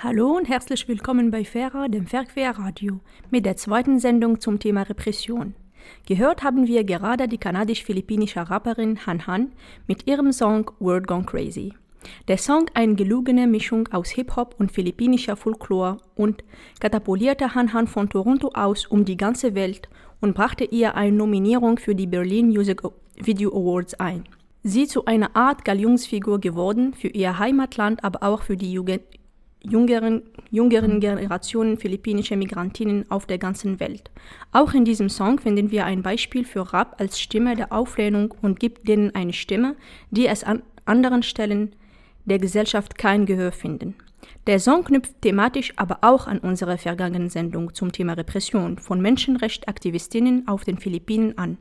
Hallo und herzlich willkommen bei FERA, dem Verquer-Radio, mit der zweiten Sendung zum Thema Repression. Gehört haben wir gerade die kanadisch-philippinische Rapperin Han Han mit ihrem Song Word Gone Crazy. Der Song, eine gelungene Mischung aus Hip-Hop und philippinischer Folklore und katapultierte Han Han von Toronto aus um die ganze Welt und brachte ihr eine Nominierung für die Berlin Music Video Awards ein. Sie zu einer Art Galionsfigur geworden für ihr Heimatland, aber auch für die Jugend jüngeren, jüngeren Generationen philippinischer Migrantinnen auf der ganzen Welt. Auch in diesem Song finden wir ein Beispiel für Rap als Stimme der Auflehnung und gibt denen eine Stimme, die es an anderen Stellen der Gesellschaft kein Gehör finden. Der Song knüpft thematisch aber auch an unsere vergangene Sendung zum Thema Repression von Menschenrechtsaktivistinnen auf den Philippinen an.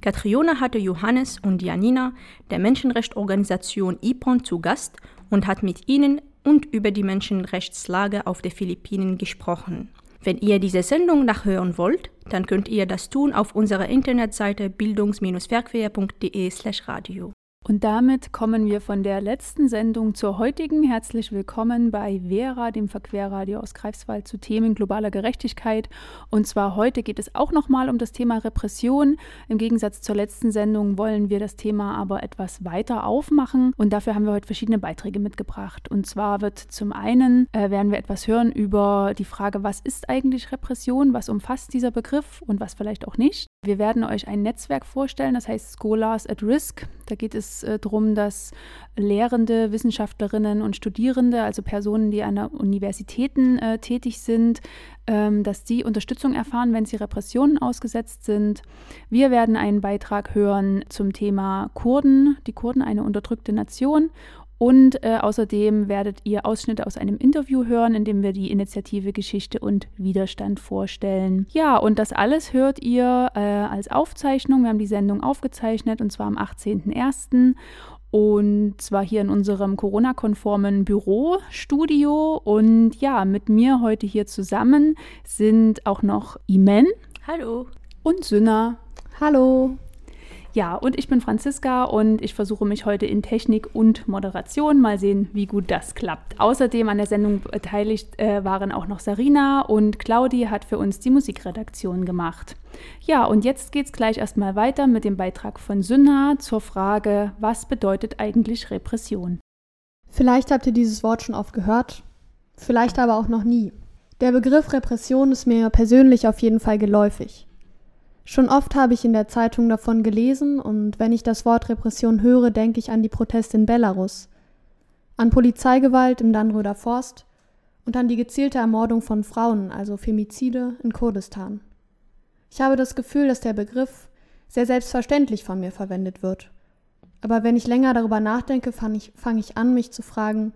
Katriona hatte Johannes und Janina der Menschenrechtsorganisation IPON zu Gast und hat mit ihnen und über die Menschenrechtslage auf den Philippinen gesprochen. Wenn ihr diese Sendung nachhören wollt, dann könnt ihr das tun auf unserer Internetseite bildungs-verquer.de/radio. Und damit kommen wir von der letzten Sendung zur heutigen. Herzlich willkommen bei Vera, dem Verquerradio aus Greifswald zu Themen globaler Gerechtigkeit. Und zwar heute geht es auch nochmal um das Thema Repression. Im Gegensatz zur letzten Sendung wollen wir das Thema aber etwas weiter aufmachen. Und dafür haben wir heute verschiedene Beiträge mitgebracht. Und zwar wird zum einen, äh, werden wir etwas hören über die Frage, was ist eigentlich Repression, was umfasst dieser Begriff und was vielleicht auch nicht. Wir werden euch ein Netzwerk vorstellen, das heißt Scholars at Risk. Da geht es äh, darum, dass Lehrende, Wissenschaftlerinnen und Studierende, also Personen, die an der Universitäten äh, tätig sind, ähm, dass die Unterstützung erfahren, wenn sie Repressionen ausgesetzt sind. Wir werden einen Beitrag hören zum Thema Kurden, die Kurden eine unterdrückte Nation und äh, außerdem werdet ihr Ausschnitte aus einem Interview hören, in dem wir die Initiative Geschichte und Widerstand vorstellen. Ja, und das alles hört ihr äh, als Aufzeichnung. Wir haben die Sendung aufgezeichnet und zwar am 18.01. Und zwar hier in unserem Corona-konformen Bürostudio. Und ja, mit mir heute hier zusammen sind auch noch Imen. Hallo. Und Sünna. Hallo. Ja, und ich bin Franziska und ich versuche mich heute in Technik und Moderation. Mal sehen, wie gut das klappt. Außerdem an der Sendung beteiligt äh, waren auch noch Sarina und Claudi hat für uns die Musikredaktion gemacht. Ja, und jetzt geht es gleich erstmal weiter mit dem Beitrag von Synna zur Frage, was bedeutet eigentlich Repression? Vielleicht habt ihr dieses Wort schon oft gehört, vielleicht aber auch noch nie. Der Begriff Repression ist mir persönlich auf jeden Fall geläufig. Schon oft habe ich in der Zeitung davon gelesen und wenn ich das Wort Repression höre, denke ich an die Proteste in Belarus, an Polizeigewalt im Dannröder Forst und an die gezielte Ermordung von Frauen, also Femizide in Kurdistan. Ich habe das Gefühl, dass der Begriff sehr selbstverständlich von mir verwendet wird. Aber wenn ich länger darüber nachdenke, fange ich, fang ich an, mich zu fragen,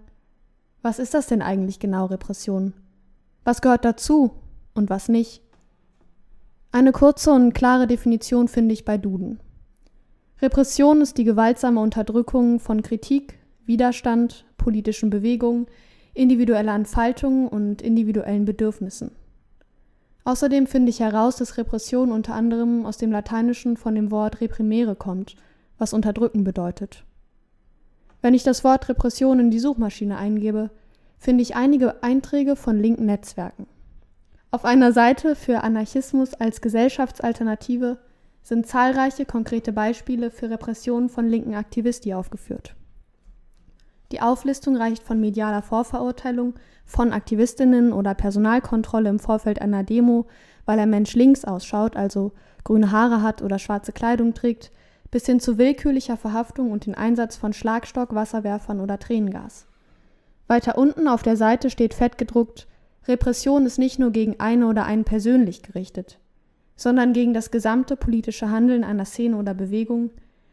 was ist das denn eigentlich genau Repression? Was gehört dazu und was nicht? Eine kurze und klare Definition finde ich bei Duden. Repression ist die gewaltsame Unterdrückung von Kritik, Widerstand, politischen Bewegungen, individueller Entfaltung und individuellen Bedürfnissen. Außerdem finde ich heraus, dass Repression unter anderem aus dem Lateinischen von dem Wort reprimere kommt, was unterdrücken bedeutet. Wenn ich das Wort Repression in die Suchmaschine eingebe, finde ich einige Einträge von linken Netzwerken. Auf einer Seite für Anarchismus als Gesellschaftsalternative sind zahlreiche konkrete Beispiele für Repressionen von linken Aktivisti aufgeführt. Die Auflistung reicht von medialer Vorverurteilung von Aktivistinnen oder Personalkontrolle im Vorfeld einer Demo, weil ein Mensch links ausschaut, also grüne Haare hat oder schwarze Kleidung trägt, bis hin zu willkürlicher Verhaftung und den Einsatz von Schlagstock, Wasserwerfern oder Tränengas. Weiter unten auf der Seite steht fett gedruckt Repression ist nicht nur gegen eine oder einen persönlich gerichtet, sondern gegen das gesamte politische Handeln einer Szene oder Bewegung.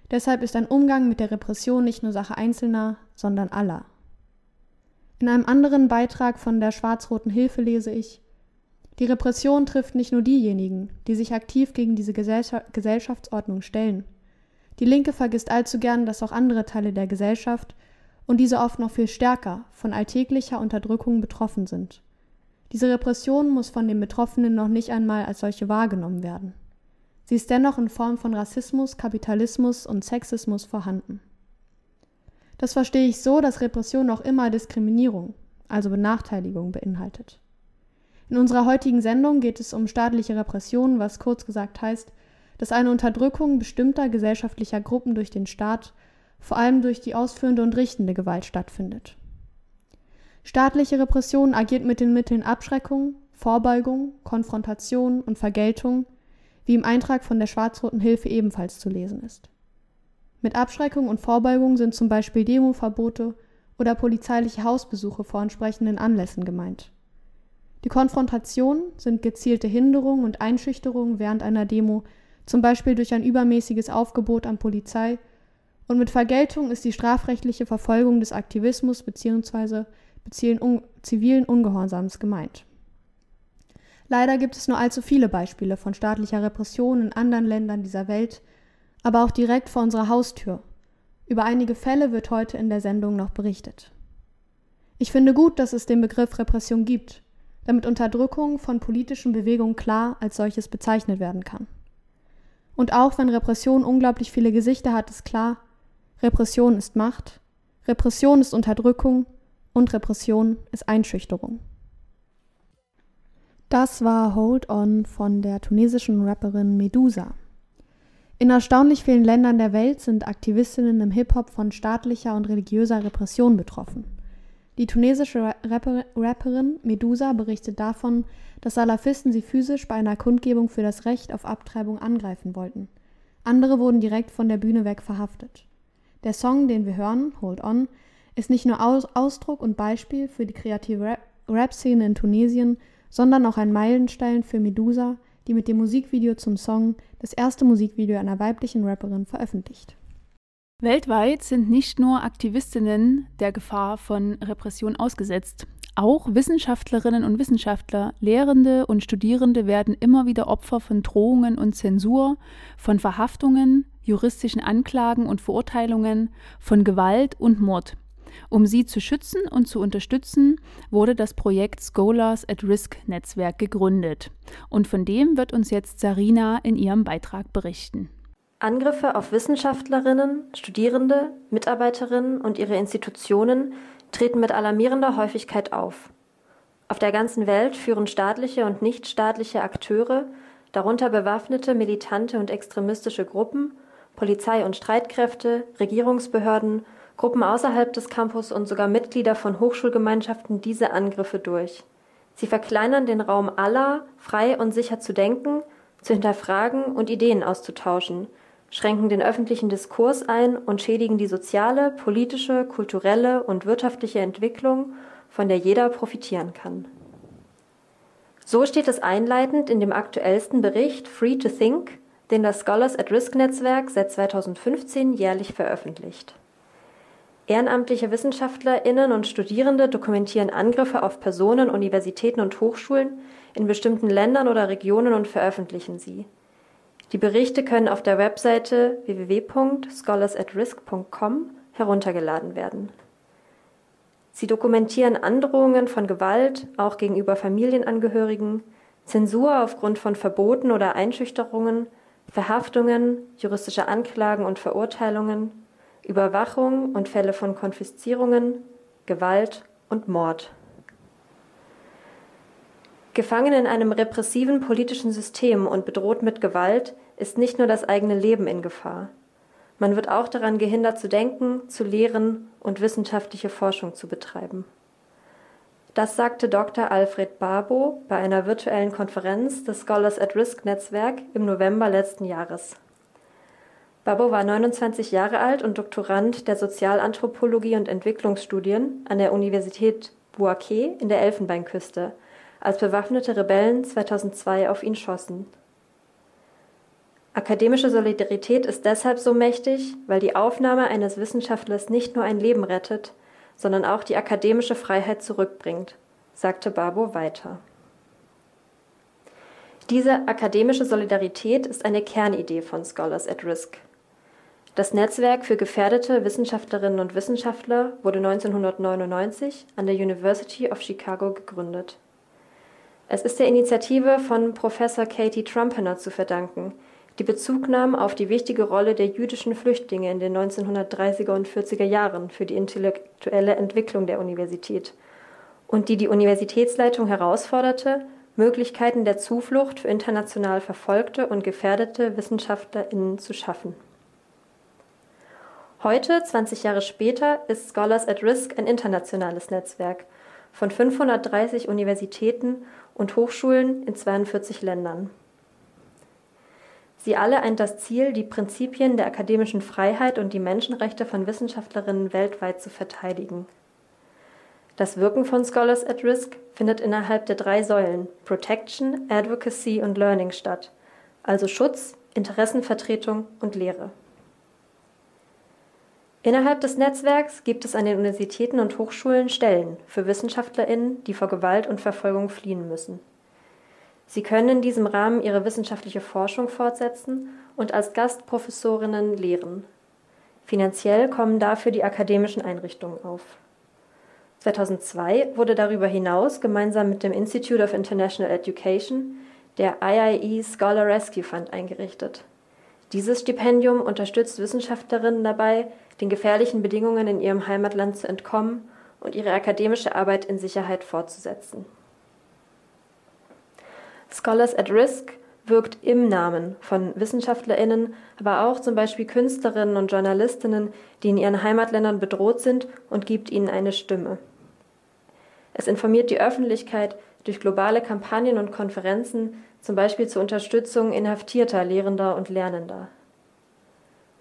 Deshalb ist ein Umgang mit der Repression nicht nur Sache Einzelner, sondern aller. In einem anderen Beitrag von der Schwarz-Roten Hilfe lese ich, die Repression trifft nicht nur diejenigen, die sich aktiv gegen diese Gesellschaftsordnung stellen. Die Linke vergisst allzu gern, dass auch andere Teile der Gesellschaft und diese oft noch viel stärker von alltäglicher Unterdrückung betroffen sind. Diese Repression muss von den Betroffenen noch nicht einmal als solche wahrgenommen werden. Sie ist dennoch in Form von Rassismus, Kapitalismus und Sexismus vorhanden. Das verstehe ich so, dass Repression auch immer Diskriminierung, also Benachteiligung, beinhaltet. In unserer heutigen Sendung geht es um staatliche Repression, was kurz gesagt heißt, dass eine Unterdrückung bestimmter gesellschaftlicher Gruppen durch den Staat, vor allem durch die ausführende und richtende Gewalt stattfindet. Staatliche Repression agiert mit den Mitteln Abschreckung, Vorbeugung, Konfrontation und Vergeltung, wie im Eintrag von der Schwarz-Roten Hilfe ebenfalls zu lesen ist. Mit Abschreckung und Vorbeugung sind zum Beispiel Demoverbote oder polizeiliche Hausbesuche vor entsprechenden Anlässen gemeint. Die Konfrontation sind gezielte Hinderungen und Einschüchterungen während einer Demo, zum Beispiel durch ein übermäßiges Aufgebot an Polizei, und mit Vergeltung ist die strafrechtliche Verfolgung des Aktivismus bzw. zivilen Ungehorsams gemeint. Leider gibt es nur allzu viele Beispiele von staatlicher Repression in anderen Ländern dieser Welt, aber auch direkt vor unserer Haustür. Über einige Fälle wird heute in der Sendung noch berichtet. Ich finde gut, dass es den Begriff Repression gibt, damit Unterdrückung von politischen Bewegungen klar als solches bezeichnet werden kann. Und auch wenn Repression unglaublich viele Gesichter hat, ist klar, Repression ist Macht, Repression ist Unterdrückung und Repression ist Einschüchterung. Das war Hold On von der tunesischen Rapperin Medusa. In erstaunlich vielen Ländern der Welt sind Aktivistinnen im Hip-Hop von staatlicher und religiöser Repression betroffen. Die tunesische Rapper Rapperin Medusa berichtet davon, dass Salafisten sie physisch bei einer Kundgebung für das Recht auf Abtreibung angreifen wollten. Andere wurden direkt von der Bühne weg verhaftet. Der Song, den wir hören, Hold On, ist nicht nur Aus Ausdruck und Beispiel für die kreative Rap-Szene in Tunesien, sondern auch ein Meilenstein für Medusa, die mit dem Musikvideo zum Song das erste Musikvideo einer weiblichen Rapperin veröffentlicht. Weltweit sind nicht nur Aktivistinnen der Gefahr von Repression ausgesetzt. Auch Wissenschaftlerinnen und Wissenschaftler, Lehrende und Studierende werden immer wieder Opfer von Drohungen und Zensur, von Verhaftungen, juristischen Anklagen und Verurteilungen, von Gewalt und Mord. Um sie zu schützen und zu unterstützen, wurde das Projekt Scholars at Risk Netzwerk gegründet. Und von dem wird uns jetzt Sarina in ihrem Beitrag berichten. Angriffe auf Wissenschaftlerinnen, Studierende, Mitarbeiterinnen und ihre Institutionen treten mit alarmierender Häufigkeit auf. Auf der ganzen Welt führen staatliche und nichtstaatliche Akteure, darunter bewaffnete, militante und extremistische Gruppen, Polizei und Streitkräfte, Regierungsbehörden Gruppen außerhalb des Campus und sogar Mitglieder von Hochschulgemeinschaften diese Angriffe durch. Sie verkleinern den Raum aller, frei und sicher zu denken, zu hinterfragen und Ideen auszutauschen, schränken den öffentlichen Diskurs ein und schädigen die soziale, politische, kulturelle und wirtschaftliche Entwicklung, von der jeder profitieren kann. So steht es einleitend in dem aktuellsten Bericht Free to Think, den das Scholars at Risk Netzwerk seit 2015 jährlich veröffentlicht. Ehrenamtliche Wissenschaftlerinnen und Studierende dokumentieren Angriffe auf Personen, Universitäten und Hochschulen in bestimmten Ländern oder Regionen und veröffentlichen sie. Die Berichte können auf der Webseite www.scholarsAtRisk.com heruntergeladen werden. Sie dokumentieren Androhungen von Gewalt, auch gegenüber Familienangehörigen, Zensur aufgrund von Verboten oder Einschüchterungen, Verhaftungen, juristische Anklagen und Verurteilungen, Überwachung und Fälle von Konfiszierungen, Gewalt und Mord. Gefangen in einem repressiven politischen System und bedroht mit Gewalt ist nicht nur das eigene Leben in Gefahr. Man wird auch daran gehindert zu denken, zu lehren und wissenschaftliche Forschung zu betreiben. Das sagte Dr. Alfred Barbo bei einer virtuellen Konferenz des Scholars at Risk Netzwerk im November letzten Jahres. Babbo war 29 Jahre alt und Doktorand der Sozialanthropologie und Entwicklungsstudien an der Universität Bouaké in der Elfenbeinküste, als bewaffnete Rebellen 2002 auf ihn schossen. Akademische Solidarität ist deshalb so mächtig, weil die Aufnahme eines Wissenschaftlers nicht nur ein Leben rettet, sondern auch die akademische Freiheit zurückbringt, sagte Babo weiter. Diese akademische Solidarität ist eine Kernidee von Scholars at Risk. Das Netzwerk für gefährdete Wissenschaftlerinnen und Wissenschaftler wurde 1999 an der University of Chicago gegründet. Es ist der Initiative von Professor Katie Trumpener zu verdanken, die Bezug nahm auf die wichtige Rolle der jüdischen Flüchtlinge in den 1930er und 40er Jahren für die intellektuelle Entwicklung der Universität und die die Universitätsleitung herausforderte, Möglichkeiten der Zuflucht für international verfolgte und gefährdete WissenschaftlerInnen zu schaffen. Heute, 20 Jahre später, ist Scholars at Risk ein internationales Netzwerk von 530 Universitäten und Hochschulen in 42 Ländern. Sie alle eint das Ziel, die Prinzipien der akademischen Freiheit und die Menschenrechte von Wissenschaftlerinnen weltweit zu verteidigen. Das Wirken von Scholars at Risk findet innerhalb der drei Säulen Protection, Advocacy und Learning statt, also Schutz, Interessenvertretung und Lehre. Innerhalb des Netzwerks gibt es an den Universitäten und Hochschulen Stellen für Wissenschaftlerinnen, die vor Gewalt und Verfolgung fliehen müssen. Sie können in diesem Rahmen ihre wissenschaftliche Forschung fortsetzen und als Gastprofessorinnen lehren. Finanziell kommen dafür die akademischen Einrichtungen auf. 2002 wurde darüber hinaus gemeinsam mit dem Institute of International Education der IIE Scholar Rescue Fund eingerichtet. Dieses Stipendium unterstützt Wissenschaftlerinnen dabei, den gefährlichen Bedingungen in ihrem Heimatland zu entkommen und ihre akademische Arbeit in Sicherheit fortzusetzen. Scholars at Risk wirkt im Namen von WissenschaftlerInnen, aber auch zum Beispiel Künstlerinnen und Journalistinnen, die in ihren Heimatländern bedroht sind und gibt ihnen eine Stimme. Es informiert die Öffentlichkeit durch globale Kampagnen und Konferenzen, zum Beispiel zur Unterstützung inhaftierter Lehrender und Lernender.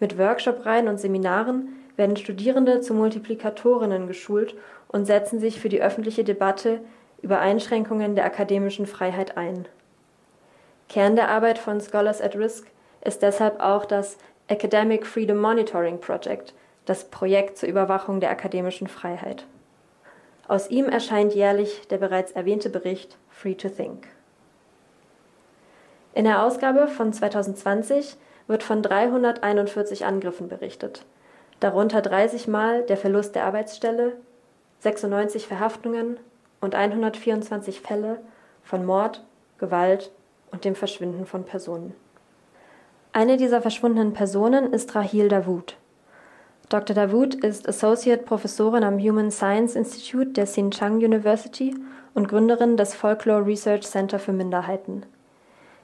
Mit Workshop-Reihen und Seminaren werden Studierende zu Multiplikatorinnen geschult und setzen sich für die öffentliche Debatte über Einschränkungen der akademischen Freiheit ein. Kern der Arbeit von Scholars at Risk ist deshalb auch das Academic Freedom Monitoring Project, das Projekt zur Überwachung der akademischen Freiheit. Aus ihm erscheint jährlich der bereits erwähnte Bericht Free to Think. In der Ausgabe von 2020 wird von 341 Angriffen berichtet, darunter 30 Mal der Verlust der Arbeitsstelle, 96 Verhaftungen und 124 Fälle von Mord, Gewalt und dem Verschwinden von Personen. Eine dieser verschwundenen Personen ist Rahil Davoud. Dr. Davoud ist Associate Professorin am Human Science Institute der Xinjiang University und Gründerin des Folklore Research Center für Minderheiten.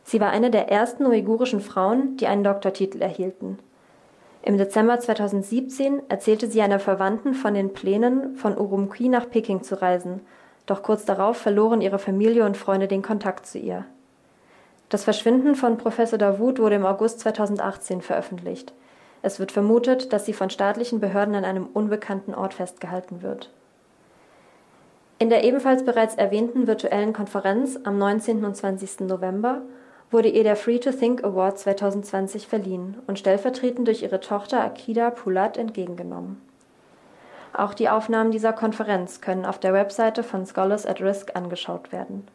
Sie war eine der ersten uigurischen Frauen, die einen Doktortitel erhielten. Im Dezember 2017 erzählte sie einer Verwandten von den Plänen, von Urumqi nach Peking zu reisen, doch kurz darauf verloren ihre Familie und Freunde den Kontakt zu ihr. Das Verschwinden von Professor Davoud wurde im August 2018 veröffentlicht. Es wird vermutet, dass sie von staatlichen Behörden an einem unbekannten Ort festgehalten wird. In der ebenfalls bereits erwähnten virtuellen Konferenz am 19. und 20. November wurde ihr der Free to Think Award 2020 verliehen und stellvertretend durch ihre Tochter Akida Pulat entgegengenommen. Auch die Aufnahmen dieser Konferenz können auf der Webseite von Scholars at Risk angeschaut werden.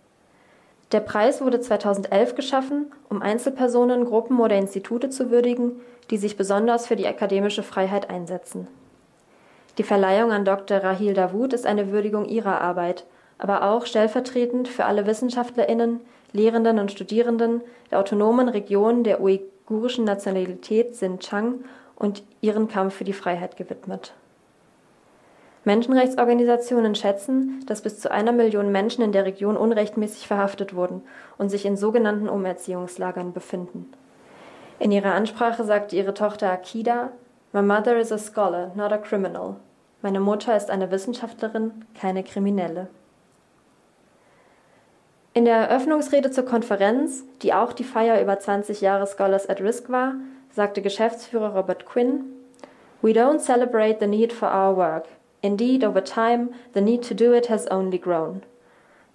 Der Preis wurde 2011 geschaffen, um Einzelpersonen, Gruppen oder Institute zu würdigen, die sich besonders für die akademische Freiheit einsetzen. Die Verleihung an Dr. Rahil Davoud ist eine Würdigung ihrer Arbeit, aber auch stellvertretend für alle WissenschaftlerInnen, Lehrenden und Studierenden der autonomen Region der uigurischen Nationalität Xinjiang und ihren Kampf für die Freiheit gewidmet. Menschenrechtsorganisationen schätzen, dass bis zu einer Million Menschen in der Region unrechtmäßig verhaftet wurden und sich in sogenannten Umerziehungslagern befinden. In ihrer Ansprache sagte ihre Tochter Akida, My mother is a scholar, not a criminal. Meine Mutter ist eine Wissenschaftlerin, keine Kriminelle. In der Eröffnungsrede zur Konferenz, die auch die Feier über 20 Jahre Scholars at Risk war, sagte Geschäftsführer Robert Quinn, We don't celebrate the need for our work. Indeed, over time, the need to do it has only grown.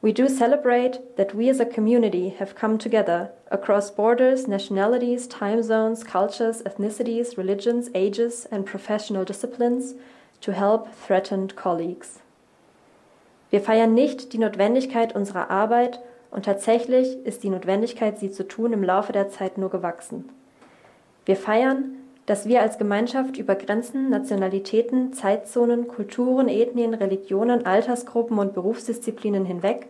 We do celebrate that we as a community have come together across borders, nationalities, time zones, cultures, ethnicities, religions, ages, and professional disciplines to help threatened colleagues. Wir feiern nicht die Notwendigkeit unserer Arbeit und tatsächlich ist die Notwendigkeit, sie zu tun, im Laufe der Zeit nur gewachsen. Wir feiern, dass wir als Gemeinschaft über Grenzen, Nationalitäten, Zeitzonen, Kulturen, Ethnien, Religionen, Altersgruppen und Berufsdisziplinen hinweg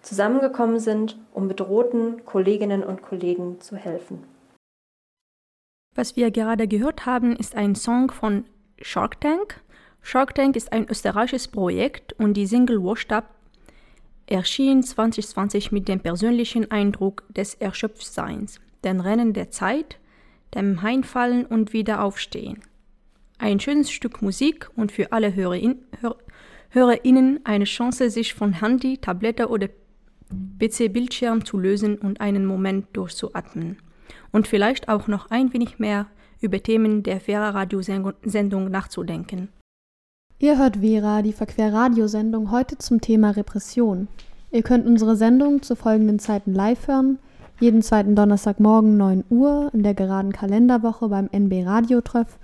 zusammengekommen sind, um bedrohten Kolleginnen und Kollegen zu helfen. Was wir gerade gehört haben, ist ein Song von Shark Tank. Shark Tank ist ein österreichisches Projekt und die Single Washed Up erschien 2020 mit dem persönlichen Eindruck des Erschöpftseins, den Rennen der Zeit, dem Heimfallen und Wiederaufstehen. Ein schönes Stück Musik und für alle Hörerin, Hör, HörerInnen eine Chance, sich von Handy, Tablette oder PC-Bildschirm zu lösen und einen Moment durchzuatmen. Und vielleicht auch noch ein wenig mehr über Themen der Vera-Radiosendung nachzudenken. Ihr hört Vera, die Verquer-Radiosendung, heute zum Thema Repression. Ihr könnt unsere Sendung zu folgenden Zeiten live hören. Jeden zweiten Donnerstagmorgen 9 Uhr in der geraden Kalenderwoche beim NB Radiotreff.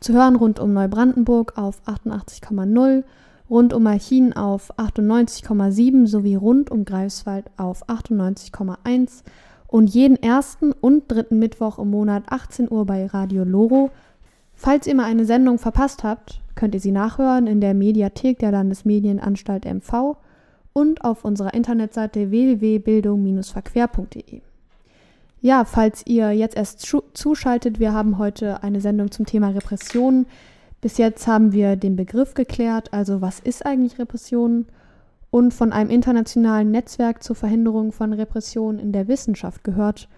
Zu hören rund um Neubrandenburg auf 88,0, rund um Malchin auf 98,7 sowie rund um Greifswald auf 98,1 und jeden ersten und dritten Mittwoch im Monat 18 Uhr bei Radio Loro. Falls ihr mal eine Sendung verpasst habt, könnt ihr sie nachhören in der Mediathek der Landesmedienanstalt MV und auf unserer Internetseite www.bildung-verquer.de. Ja, falls ihr jetzt erst zuschaltet, wir haben heute eine Sendung zum Thema Repression. Bis jetzt haben wir den Begriff geklärt, also was ist eigentlich Repression und von einem internationalen Netzwerk zur Verhinderung von Repression in der Wissenschaft gehört.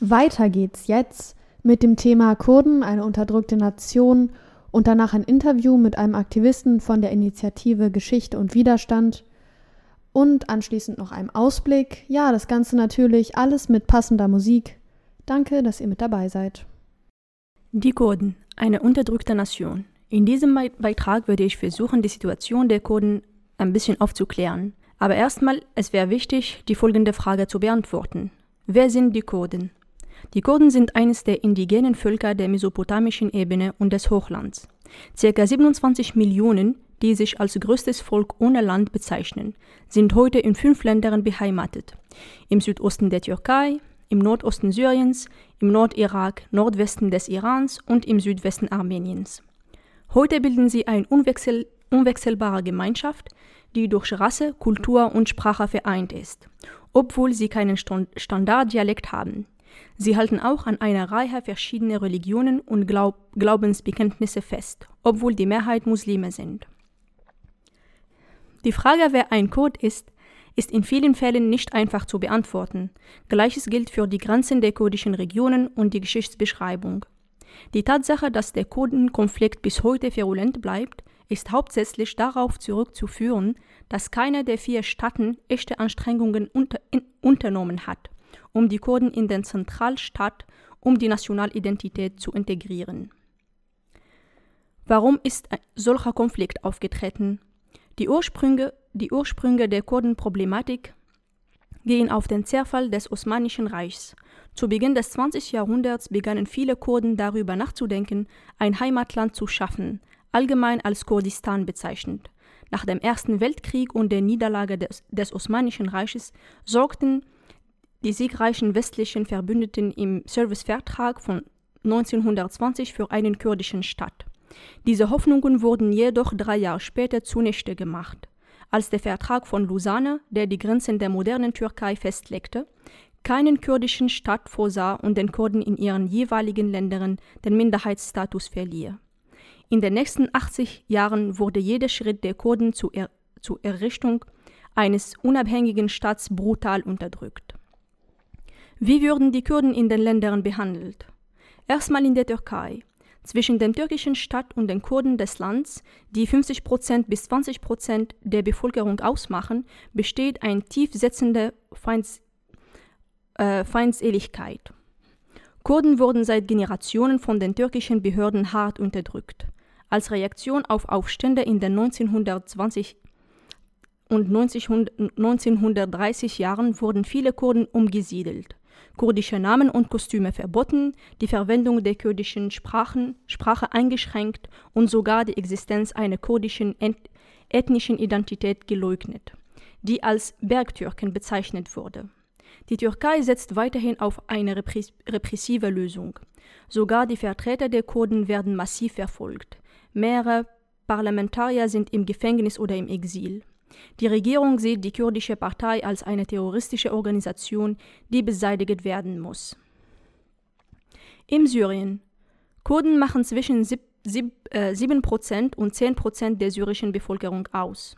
Weiter geht's jetzt mit dem Thema Kurden, eine unterdrückte Nation und danach ein Interview mit einem Aktivisten von der Initiative Geschichte und Widerstand und anschließend noch einem Ausblick. Ja, das Ganze natürlich alles mit passender Musik. Danke, dass ihr mit dabei seid. Die Kurden, eine unterdrückte Nation. In diesem Beitrag würde ich versuchen, die Situation der Kurden ein bisschen aufzuklären. Aber erstmal, es wäre wichtig, die folgende Frage zu beantworten. Wer sind die Kurden? Die Kurden sind eines der indigenen Völker der mesopotamischen Ebene und des Hochlands. Circa 27 Millionen, die sich als größtes Volk ohne Land bezeichnen, sind heute in fünf Ländern beheimatet. Im Südosten der Türkei, im Nordosten Syriens, im Nordirak, Nordwesten des Irans und im Südwesten Armeniens. Heute bilden sie eine unwechsel unwechselbare Gemeinschaft, die durch Rasse, Kultur und Sprache vereint ist, obwohl sie keinen Standarddialekt haben. Sie halten auch an einer Reihe verschiedener Religionen und Glaub Glaubensbekenntnisse fest, obwohl die Mehrheit Muslime sind. Die Frage, wer ein Kurd ist, ist in vielen Fällen nicht einfach zu beantworten. Gleiches gilt für die Grenzen der kurdischen Regionen und die Geschichtsbeschreibung. Die Tatsache, dass der Kurdenkonflikt bis heute virulent bleibt, ist hauptsächlich darauf zurückzuführen, dass keiner der vier Staaten echte Anstrengungen unter, in, unternommen hat, um die Kurden in den Zentralstaat um die Nationalidentität zu integrieren. Warum ist ein solcher Konflikt aufgetreten? Die Ursprünge, die Ursprünge der Kurdenproblematik gehen auf den Zerfall des Osmanischen Reichs. Zu Beginn des 20. Jahrhunderts begannen viele Kurden darüber nachzudenken, ein Heimatland zu schaffen, allgemein als Kurdistan bezeichnet. Nach dem Ersten Weltkrieg und der Niederlage des, des Osmanischen Reiches sorgten die siegreichen westlichen Verbündeten im Servicevertrag von 1920 für einen kurdischen Staat. Diese Hoffnungen wurden jedoch drei Jahre später zunichte gemacht, als der Vertrag von Lausanne, der die Grenzen der modernen Türkei festlegte, keinen kurdischen Staat vorsah und den Kurden in ihren jeweiligen Ländern den Minderheitsstatus verlieh. In den nächsten 80 Jahren wurde jeder Schritt der Kurden zur, er zur Errichtung eines unabhängigen Staats brutal unterdrückt. Wie würden die Kurden in den Ländern behandelt? Erstmal in der Türkei. Zwischen dem türkischen Staat und den Kurden des Landes, die 50 bis 20% der Bevölkerung ausmachen, besteht eine tiefsetzende Feinds äh, Feindseligkeit. Kurden wurden seit Generationen von den türkischen Behörden hart unterdrückt. Als Reaktion auf Aufstände in den 1920 und 1930 Jahren wurden viele Kurden umgesiedelt, kurdische Namen und Kostüme verboten, die Verwendung der kurdischen Sprachen, Sprache eingeschränkt und sogar die Existenz einer kurdischen ethnischen Identität geleugnet, die als Bergtürken bezeichnet wurde. Die Türkei setzt weiterhin auf eine repressive Lösung. Sogar die Vertreter der Kurden werden massiv verfolgt. Mehrere Parlamentarier sind im Gefängnis oder im Exil. Die Regierung sieht die kurdische Partei als eine terroristische Organisation, die beseitigt werden muss. Im Syrien. Kurden machen zwischen 7% äh, und 10% der syrischen Bevölkerung aus.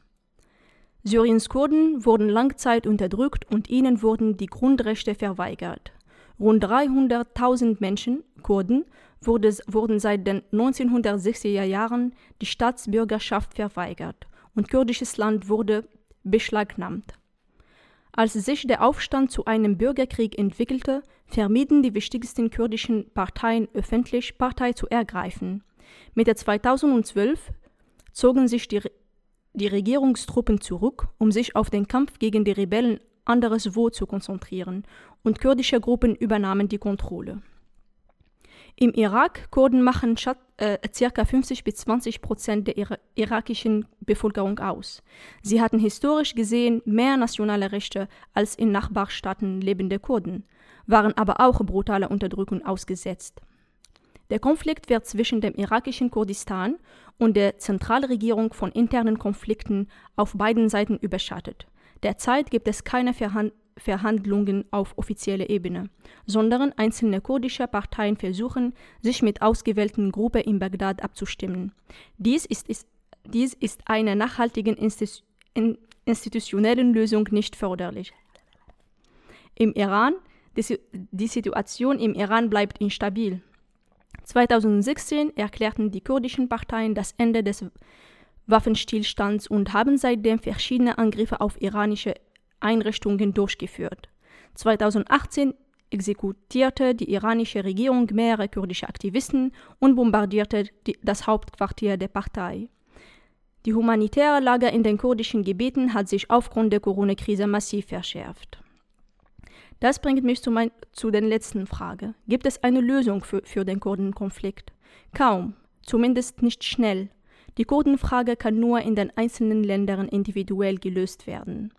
Syriens Kurden wurden lang Zeit unterdrückt und ihnen wurden die Grundrechte verweigert. Rund 300.000 Menschen, Kurden, wurde, wurden seit den 1960er Jahren die Staatsbürgerschaft verweigert und kurdisches Land wurde beschlagnahmt. Als sich der Aufstand zu einem Bürgerkrieg entwickelte, vermieden die wichtigsten kurdischen Parteien öffentlich Partei zu ergreifen. Mitte 2012 zogen sich die die Regierungstruppen zurück, um sich auf den Kampf gegen die Rebellen anderswo zu konzentrieren, und kurdische Gruppen übernahmen die Kontrolle. Im Irak Kurden machen äh, ca. 50 bis 20 Prozent der Ira irakischen Bevölkerung aus. Sie hatten historisch gesehen mehr nationale Rechte als in Nachbarstaaten lebende Kurden, waren aber auch brutaler Unterdrückung ausgesetzt. Der Konflikt wird zwischen dem irakischen Kurdistan und der Zentralregierung von internen Konflikten auf beiden Seiten überschattet. Derzeit gibt es keine Verhand Verhandlungen auf offizieller Ebene, sondern einzelne kurdische Parteien versuchen, sich mit ausgewählten Gruppen in Bagdad abzustimmen. Dies ist, ist, dies ist einer nachhaltigen Institu institutionellen Lösung nicht förderlich. Im Iran, die, die Situation im Iran bleibt instabil. 2016 erklärten die kurdischen Parteien das Ende des Waffenstillstands und haben seitdem verschiedene Angriffe auf iranische Einrichtungen durchgeführt. 2018 exekutierte die iranische Regierung mehrere kurdische Aktivisten und bombardierte die, das Hauptquartier der Partei. Die humanitäre Lage in den kurdischen Gebieten hat sich aufgrund der Corona-Krise massiv verschärft. Das bringt mich zu, mein, zu der letzten Frage. Gibt es eine Lösung für, für den Kurdenkonflikt? Kaum, zumindest nicht schnell. Die Kurdenfrage kann nur in den einzelnen Ländern individuell gelöst werden.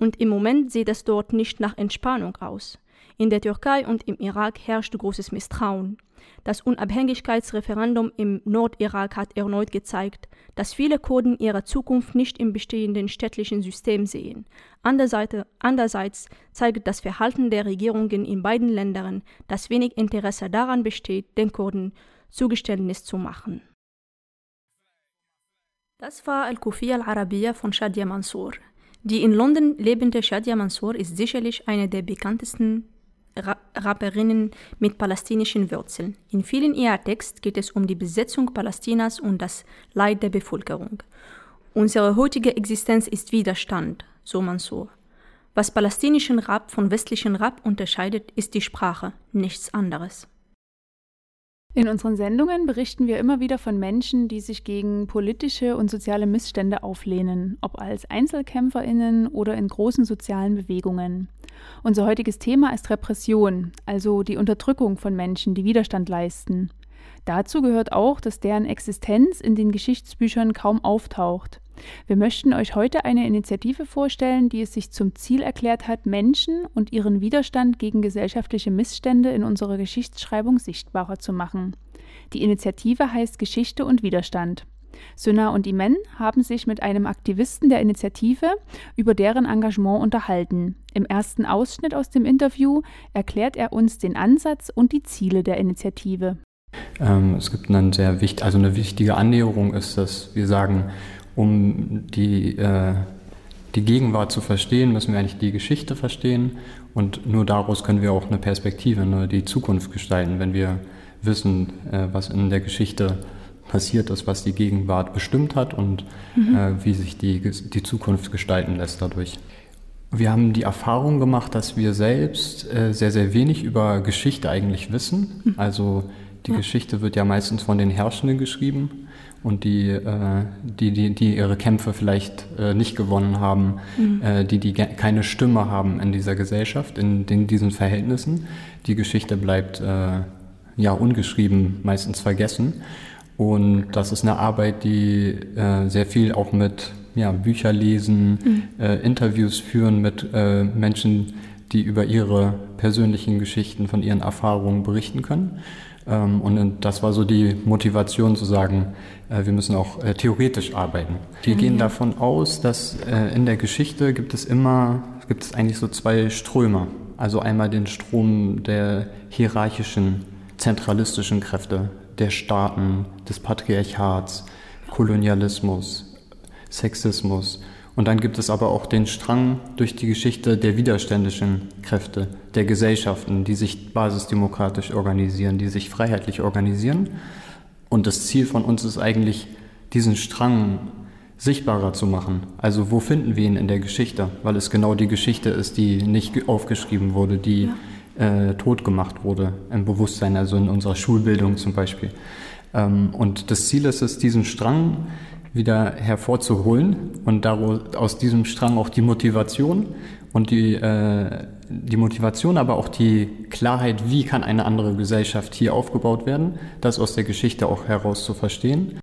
Und im Moment sieht es dort nicht nach Entspannung aus. In der Türkei und im Irak herrscht großes Misstrauen. Das Unabhängigkeitsreferendum im Nordirak hat erneut gezeigt, dass viele Kurden ihre Zukunft nicht im bestehenden städtlichen System sehen. Andererseits zeigt das Verhalten der Regierungen in beiden Ländern, dass wenig Interesse daran besteht, den Kurden Zugeständnis zu machen. Das war Al-Kufi al-Arabiya von Shadia Mansour. Die in London lebende Shadia Mansour ist sicherlich eine der bekanntesten Rapperinnen mit palästinischen Wurzeln. In vielen ihrer Texten geht es um die Besetzung Palästinas und das Leid der Bevölkerung. Unsere heutige Existenz ist Widerstand, so Mansour. Was palästinischen Rap von westlichen Rap unterscheidet, ist die Sprache, nichts anderes. In unseren Sendungen berichten wir immer wieder von Menschen, die sich gegen politische und soziale Missstände auflehnen, ob als Einzelkämpferinnen oder in großen sozialen Bewegungen. Unser heutiges Thema ist Repression, also die Unterdrückung von Menschen, die Widerstand leisten. Dazu gehört auch, dass deren Existenz in den Geschichtsbüchern kaum auftaucht. Wir möchten euch heute eine Initiative vorstellen, die es sich zum Ziel erklärt hat, Menschen und ihren Widerstand gegen gesellschaftliche Missstände in unserer Geschichtsschreibung sichtbarer zu machen. Die Initiative heißt Geschichte und Widerstand. Söna und Imen haben sich mit einem Aktivisten der Initiative über deren Engagement unterhalten. Im ersten Ausschnitt aus dem Interview erklärt er uns den Ansatz und die Ziele der Initiative. Ähm, es gibt einen sehr wichtig, also eine wichtige Annäherung ist, dass wir sagen, um die, äh, die Gegenwart zu verstehen, müssen wir eigentlich die Geschichte verstehen und nur daraus können wir auch eine Perspektive, ne, die Zukunft gestalten, wenn wir wissen, äh, was in der Geschichte passiert ist, was die Gegenwart bestimmt hat und mhm. äh, wie sich die, die Zukunft gestalten lässt dadurch. Wir haben die Erfahrung gemacht, dass wir selbst äh, sehr, sehr wenig über Geschichte eigentlich wissen. Mhm. Also die ja. Geschichte wird ja meistens von den Herrschenden geschrieben und die, äh, die, die, die ihre Kämpfe vielleicht äh, nicht gewonnen haben, mhm. äh, die, die keine Stimme haben in dieser Gesellschaft, in, in diesen Verhältnissen. Die Geschichte bleibt äh, ja ungeschrieben, meistens vergessen. Und das ist eine Arbeit, die äh, sehr viel auch mit ja, Bücher lesen, mhm. äh, Interviews führen mit äh, Menschen, die über ihre persönlichen Geschichten von ihren Erfahrungen berichten können. Ähm, und das war so die Motivation zu sagen, äh, wir müssen auch äh, theoretisch arbeiten. Wir gehen davon aus, dass äh, in der Geschichte gibt es immer, gibt es eigentlich so zwei Ströme. Also einmal den Strom der hierarchischen, zentralistischen Kräfte, der Staaten, des Patriarchats, Kolonialismus, Sexismus Und dann gibt es aber auch den Strang durch die Geschichte der widerständischen Kräfte, der Gesellschaften, die sich basisdemokratisch organisieren, die sich freiheitlich organisieren. Und das Ziel von uns ist eigentlich, diesen Strang sichtbarer zu machen. Also wo finden wir ihn in der Geschichte? Weil es genau die Geschichte ist, die nicht aufgeschrieben wurde, die ja. äh, tot gemacht wurde im Bewusstsein, also in unserer Schulbildung zum Beispiel. Ähm, und das Ziel ist es, diesen Strang wieder hervorzuholen und daraus, aus diesem Strang auch die Motivation und die, äh, die Motivation, aber auch die Klarheit, wie kann eine andere Gesellschaft hier aufgebaut werden, das aus der Geschichte auch heraus zu verstehen.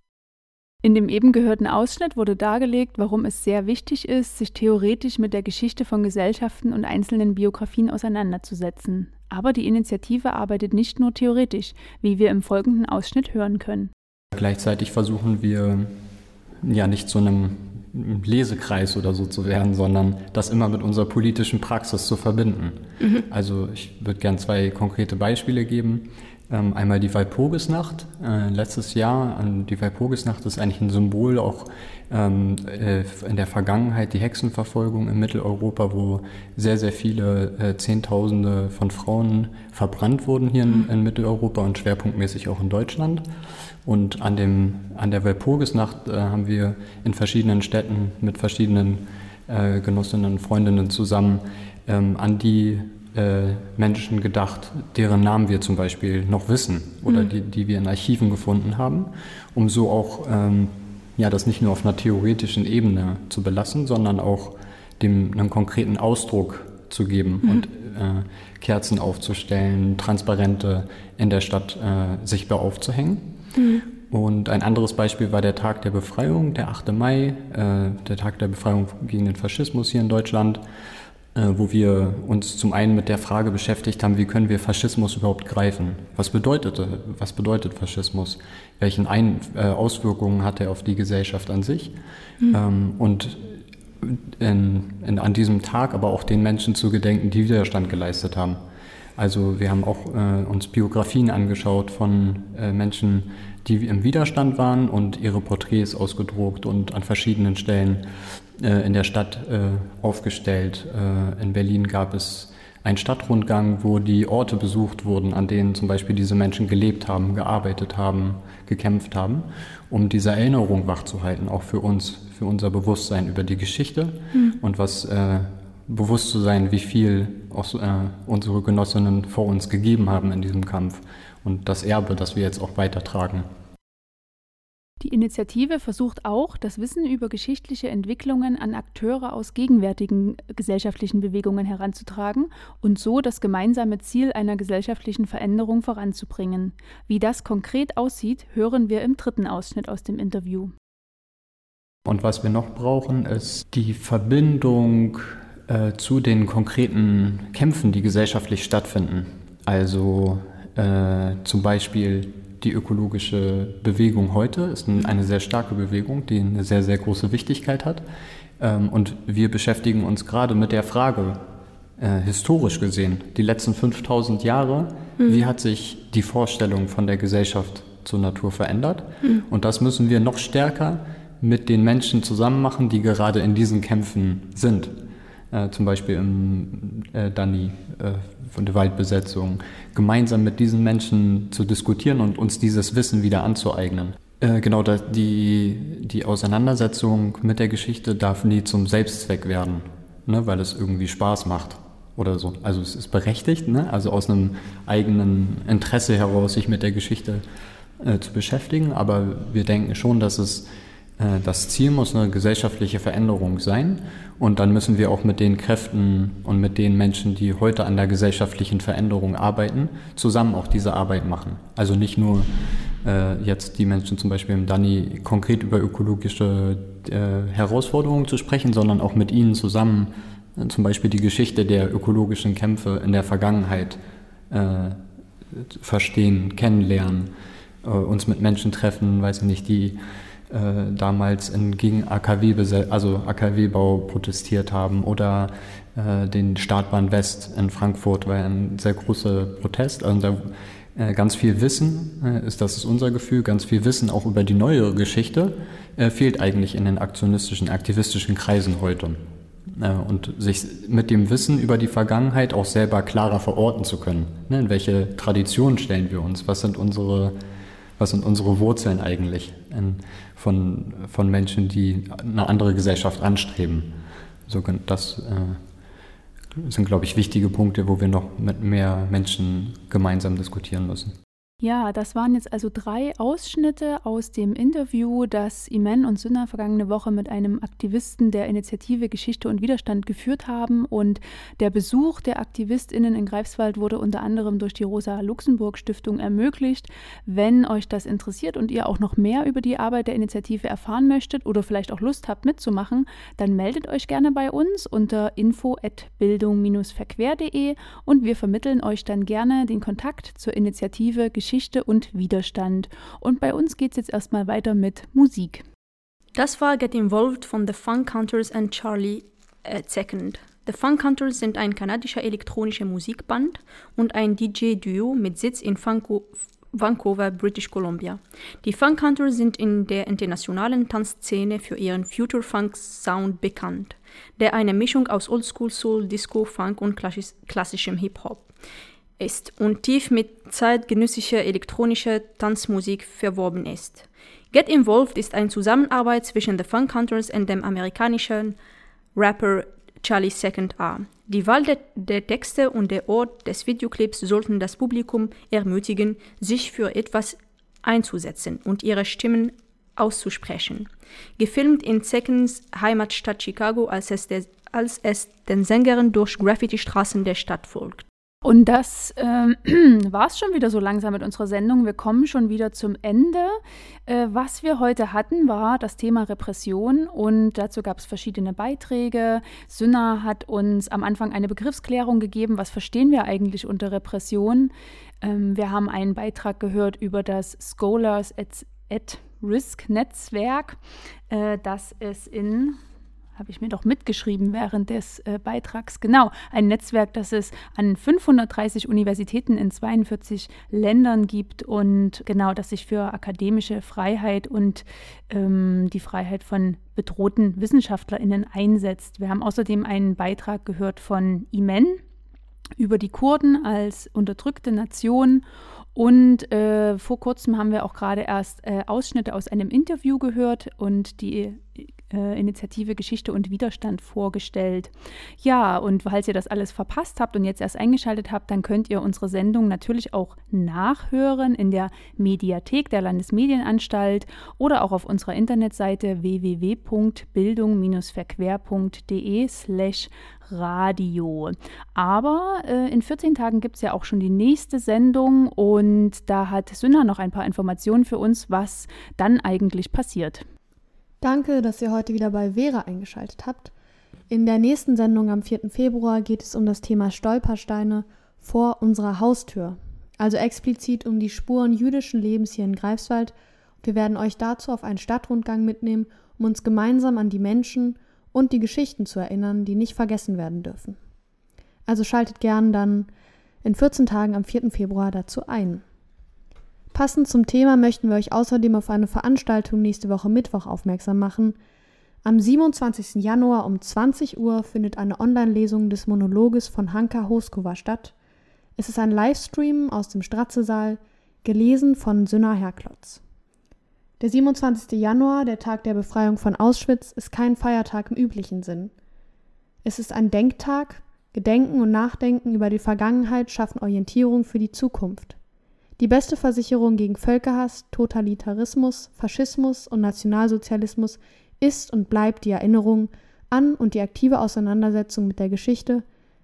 In dem eben gehörten Ausschnitt wurde dargelegt, warum es sehr wichtig ist, sich theoretisch mit der Geschichte von Gesellschaften und einzelnen Biografien auseinanderzusetzen. Aber die Initiative arbeitet nicht nur theoretisch, wie wir im folgenden Ausschnitt hören können. Gleichzeitig versuchen wir ja nicht zu einem Lesekreis oder so zu werden, sondern das immer mit unserer politischen Praxis zu verbinden. Mhm. Also ich würde gern zwei konkrete Beispiele geben. Ähm, einmal die Walpurgisnacht äh, letztes Jahr. Die Walpurgisnacht ist eigentlich ein Symbol auch ähm, äh, in der Vergangenheit die Hexenverfolgung in Mitteleuropa, wo sehr, sehr viele äh, Zehntausende von Frauen verbrannt wurden hier in, mhm. in Mitteleuropa und schwerpunktmäßig auch in Deutschland. Und an, dem, an der Walpurgisnacht äh, haben wir in verschiedenen Städten mit verschiedenen äh, Genossinnen und Freundinnen zusammen ähm, an die äh, Menschen gedacht, deren Namen wir zum Beispiel noch wissen oder mhm. die, die wir in Archiven gefunden haben, um so auch ähm, ja, das nicht nur auf einer theoretischen Ebene zu belassen, sondern auch dem einen konkreten Ausdruck zu geben mhm. und äh, Kerzen aufzustellen, Transparente in der Stadt äh, sichtbar aufzuhängen. Mhm. Und ein anderes Beispiel war der Tag der Befreiung, der 8. Mai, äh, der Tag der Befreiung gegen den Faschismus hier in Deutschland, wo wir uns zum einen mit der Frage beschäftigt haben, wie können wir Faschismus überhaupt greifen? Was bedeutete, was bedeutet Faschismus? Welchen ein äh, Auswirkungen hat er auf die Gesellschaft an sich? Mhm. Ähm, und in, in, an diesem Tag aber auch den Menschen zu gedenken, die Widerstand geleistet haben. Also wir haben auch äh, uns Biografien angeschaut von äh, Menschen, die im Widerstand waren und ihre Porträts ausgedruckt und an verschiedenen Stellen äh, in der Stadt äh, aufgestellt. Äh, in Berlin gab es einen Stadtrundgang, wo die Orte besucht wurden, an denen zum Beispiel diese Menschen gelebt haben, gearbeitet haben, gekämpft haben, um diese Erinnerung wachzuhalten, auch für uns, für unser Bewusstsein über die Geschichte mhm. und was äh, bewusst zu sein, wie viel auch, äh, unsere Genossinnen vor uns gegeben haben in diesem Kampf und das Erbe, das wir jetzt auch weitertragen. Die Initiative versucht auch, das Wissen über geschichtliche Entwicklungen an Akteure aus gegenwärtigen gesellschaftlichen Bewegungen heranzutragen und so das gemeinsame Ziel einer gesellschaftlichen Veränderung voranzubringen. Wie das konkret aussieht, hören wir im dritten Ausschnitt aus dem Interview. Und was wir noch brauchen, ist die Verbindung äh, zu den konkreten Kämpfen, die gesellschaftlich stattfinden. Also äh, zum Beispiel die ökologische Bewegung heute ist eine sehr starke Bewegung, die eine sehr, sehr große Wichtigkeit hat. Ähm, und wir beschäftigen uns gerade mit der Frage, äh, historisch gesehen, die letzten 5000 Jahre, mhm. wie hat sich die Vorstellung von der Gesellschaft zur Natur verändert? Mhm. Und das müssen wir noch stärker mit den Menschen zusammen machen, die gerade in diesen Kämpfen sind äh, zum Beispiel im äh, Dani äh, von der Waldbesetzung, gemeinsam mit diesen Menschen zu diskutieren und uns dieses Wissen wieder anzueignen. Äh, genau, die, die Auseinandersetzung mit der Geschichte darf nie zum Selbstzweck werden, ne, weil es irgendwie Spaß macht oder so. Also es ist berechtigt, ne? also aus einem eigenen Interesse heraus, sich mit der Geschichte äh, zu beschäftigen, aber wir denken schon, dass es das Ziel muss eine gesellschaftliche Veränderung sein und dann müssen wir auch mit den Kräften und mit den Menschen, die heute an der gesellschaftlichen Veränderung arbeiten, zusammen auch diese Arbeit machen. Also nicht nur äh, jetzt die Menschen zum Beispiel im Dani konkret über ökologische äh, Herausforderungen zu sprechen, sondern auch mit ihnen zusammen äh, zum Beispiel die Geschichte der ökologischen Kämpfe in der Vergangenheit äh, verstehen, kennenlernen, äh, uns mit Menschen treffen, weiß ich nicht, die äh, damals in, gegen AKW, also AKW-Bau protestiert haben oder äh, den Startbahn West in Frankfurt war ein sehr großer Protest. Also da Äh, ganz viel Wissen äh, ist, das ist unser Gefühl, ganz viel Wissen auch über die neuere Geschichte äh, fehlt eigentlich in den aktionistischen, aktivistischen Kreisen heute. Und sich mit dem Wissen über die Vergangenheit auch selber klarer verorten zu können. Ne, in welche Traditionen stellen wir uns? Was sind unsere, was sind unsere Wurzeln eigentlich von, von Menschen, die eine andere Gesellschaft anstreben? So, das sind, glaube ich, wichtige Punkte, wo wir noch mit mehr Menschen gemeinsam diskutieren müssen. Ja, das waren jetzt also drei Ausschnitte aus dem Interview, das Imen und Sünner vergangene Woche mit einem Aktivisten der Initiative Geschichte und Widerstand geführt haben. Und der Besuch der AktivistInnen in Greifswald wurde unter anderem durch die Rosa-Luxemburg-Stiftung ermöglicht. Wenn euch das interessiert und ihr auch noch mehr über die Arbeit der Initiative erfahren möchtet oder vielleicht auch Lust habt mitzumachen, dann meldet euch gerne bei uns unter info@bildung-verquer.de und wir vermitteln euch dann gerne den Kontakt zur Initiative Geschichte Geschichte und Widerstand. Und bei uns geht es jetzt erstmal weiter mit Musik. Das war Get Involved von The Funk Hunters and Charlie äh, Second. The Funk Hunters sind ein kanadischer elektronischer Musikband und ein DJ-Duo mit Sitz in Funko Vancouver, British Columbia. Die Funk Hunters sind in der internationalen Tanzszene für ihren Future Funk Sound bekannt, der eine Mischung aus Oldschool Soul, Disco, Funk und klassischem Hip-Hop ist und tief mit zeitgenössischer elektronischer Tanzmusik verwoben ist. Get Involved ist eine Zusammenarbeit zwischen The Funk Hunters und dem amerikanischen Rapper Charlie Second A. Die Wahl der, der, Texte und der Ort des Videoclips sollten das Publikum ermutigen, sich für etwas einzusetzen und ihre Stimmen auszusprechen. Gefilmt in Seconds Heimatstadt Chicago, als es, der, als es den Sängern durch Graffiti-Straßen der Stadt folgt. Und das äh, war es schon wieder so langsam mit unserer Sendung. Wir kommen schon wieder zum Ende. Äh, was wir heute hatten, war das Thema Repression und dazu gab es verschiedene Beiträge. Synna hat uns am Anfang eine Begriffsklärung gegeben. Was verstehen wir eigentlich unter Repression? Ähm, wir haben einen Beitrag gehört über das Scholars at, at Risk Netzwerk, äh, das es in habe ich mir doch mitgeschrieben während des äh, Beitrags. Genau, ein Netzwerk, das es an 530 Universitäten in 42 Ländern gibt und genau, das sich für akademische Freiheit und ähm, die Freiheit von bedrohten WissenschaftlerInnen einsetzt. Wir haben außerdem einen Beitrag gehört von Imen über die Kurden als unterdrückte Nation und äh, vor kurzem haben wir auch gerade erst äh, Ausschnitte aus einem Interview gehört und die äh, Initiative Geschichte und Widerstand vorgestellt. Ja, und falls ihr das alles verpasst habt und jetzt erst eingeschaltet habt, dann könnt ihr unsere Sendung natürlich auch nachhören in der Mediathek der Landesmedienanstalt oder auch auf unserer Internetseite www.bildung-verquer.de slash Radio. Aber äh, in 14 Tagen gibt es ja auch schon die nächste Sendung und da hat Sünna noch ein paar Informationen für uns, was dann eigentlich passiert. Danke, dass ihr heute wieder bei Vera eingeschaltet habt. In der nächsten Sendung am 4. Februar geht es um das Thema Stolpersteine vor unserer Haustür. Also explizit um die Spuren jüdischen Lebens hier in Greifswald. Wir werden euch dazu auf einen Stadtrundgang mitnehmen, um uns gemeinsam an die Menschen und die Geschichten zu erinnern, die nicht vergessen werden dürfen. Also schaltet gern dann in 14 Tagen am 4. Februar dazu ein. Passend zum Thema möchten wir euch außerdem auf eine Veranstaltung nächste Woche Mittwoch aufmerksam machen. Am 27. Januar um 20 Uhr findet eine Online-Lesung des Monologes von Hanka Hoskova statt. Es ist ein Livestream aus dem Stratzesaal, gelesen von Sünna Herklotz. Der 27. Januar, der Tag der Befreiung von Auschwitz, ist kein Feiertag im üblichen Sinn. Es ist ein Denktag, Gedenken und Nachdenken über die Vergangenheit schaffen Orientierung für die Zukunft. Die beste Versicherung gegen Völkerhass, Totalitarismus, Faschismus und Nationalsozialismus ist und bleibt die Erinnerung an und die aktive Auseinandersetzung mit der Geschichte,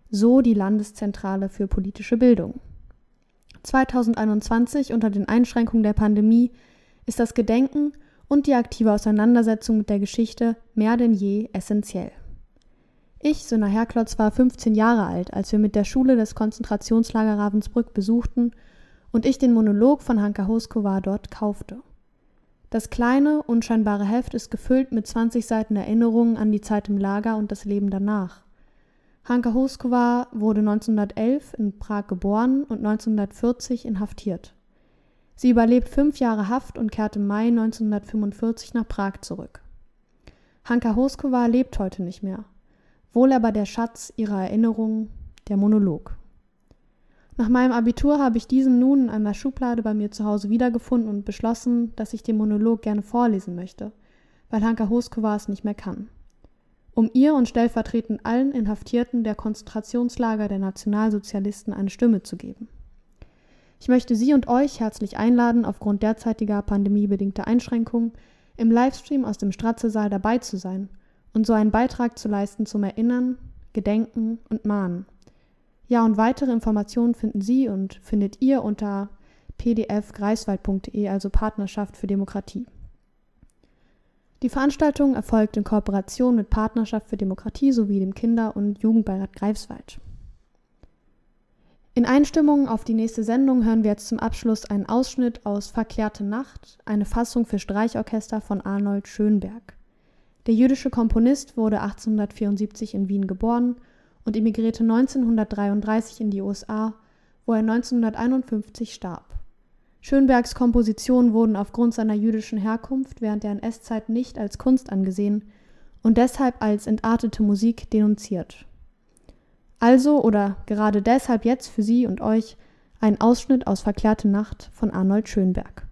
so die Landeszentrale für politische Bildung. 2021 unter den Einschränkungen der Pandemie ist das Gedenken und die aktive Auseinandersetzung mit der Geschichte mehr denn je essentiell. Ich, Sönner Herklotz, war 15 Jahre alt, als wir mit der Schule das Konzentrationslager Ravensbrück besuchten und ich den Monolog von Hanka Hoskova dort kaufte. Das kleine, unscheinbare Heft ist gefüllt mit 20 Seiten Erinnerungen an die Zeit im Lager und das Leben danach. Hanka Hoskova wurde 1911 in Prag geboren und 1940 inhaftiert. Sie überlebt fünf Jahre Haft und kehrt im Mai 1945 nach Prag zurück. Hanka Hoskova lebt heute nicht mehr, wohl aber der Schatz ihrer Erinnerungen, der Monolog. Nach meinem Abitur habe ich diesen nun in einer Schublade bei mir zu Hause wiedergefunden und beschlossen, dass ich den Monolog gerne vorlesen möchte, weil Hanka Hoskova es nicht mehr kann um ihr und stellvertretend allen Inhaftierten der Konzentrationslager der Nationalsozialisten eine Stimme zu geben. Ich möchte Sie und euch herzlich einladen, aufgrund derzeitiger pandemiebedingter Einschränkungen im Livestream aus dem Stratzesaal dabei zu sein und so einen Beitrag zu leisten zum Erinnern, Gedenken und Mahnen. Ja, und weitere Informationen finden Sie und findet ihr unter pdfgreifswald.de, also Partnerschaft für Demokratie. Die Veranstaltung erfolgt in Kooperation mit Partnerschaft für Demokratie sowie dem Kinder- und Jugendbeirat Greifswald. In Einstimmung auf die nächste Sendung hören wir jetzt zum Abschluss einen Ausschnitt aus Verklärte Nacht, eine Fassung für Streichorchester von Arnold Schönberg. Der jüdische Komponist wurde 1874 in Wien geboren und emigrierte 1933 in die USA, wo er 1951 starb. Schönbergs Kompositionen wurden aufgrund seiner jüdischen Herkunft während der NS-Zeit nicht als Kunst angesehen und deshalb als entartete Musik denunziert. Also oder gerade deshalb jetzt für Sie und euch ein Ausschnitt aus Verklärte Nacht von Arnold Schönberg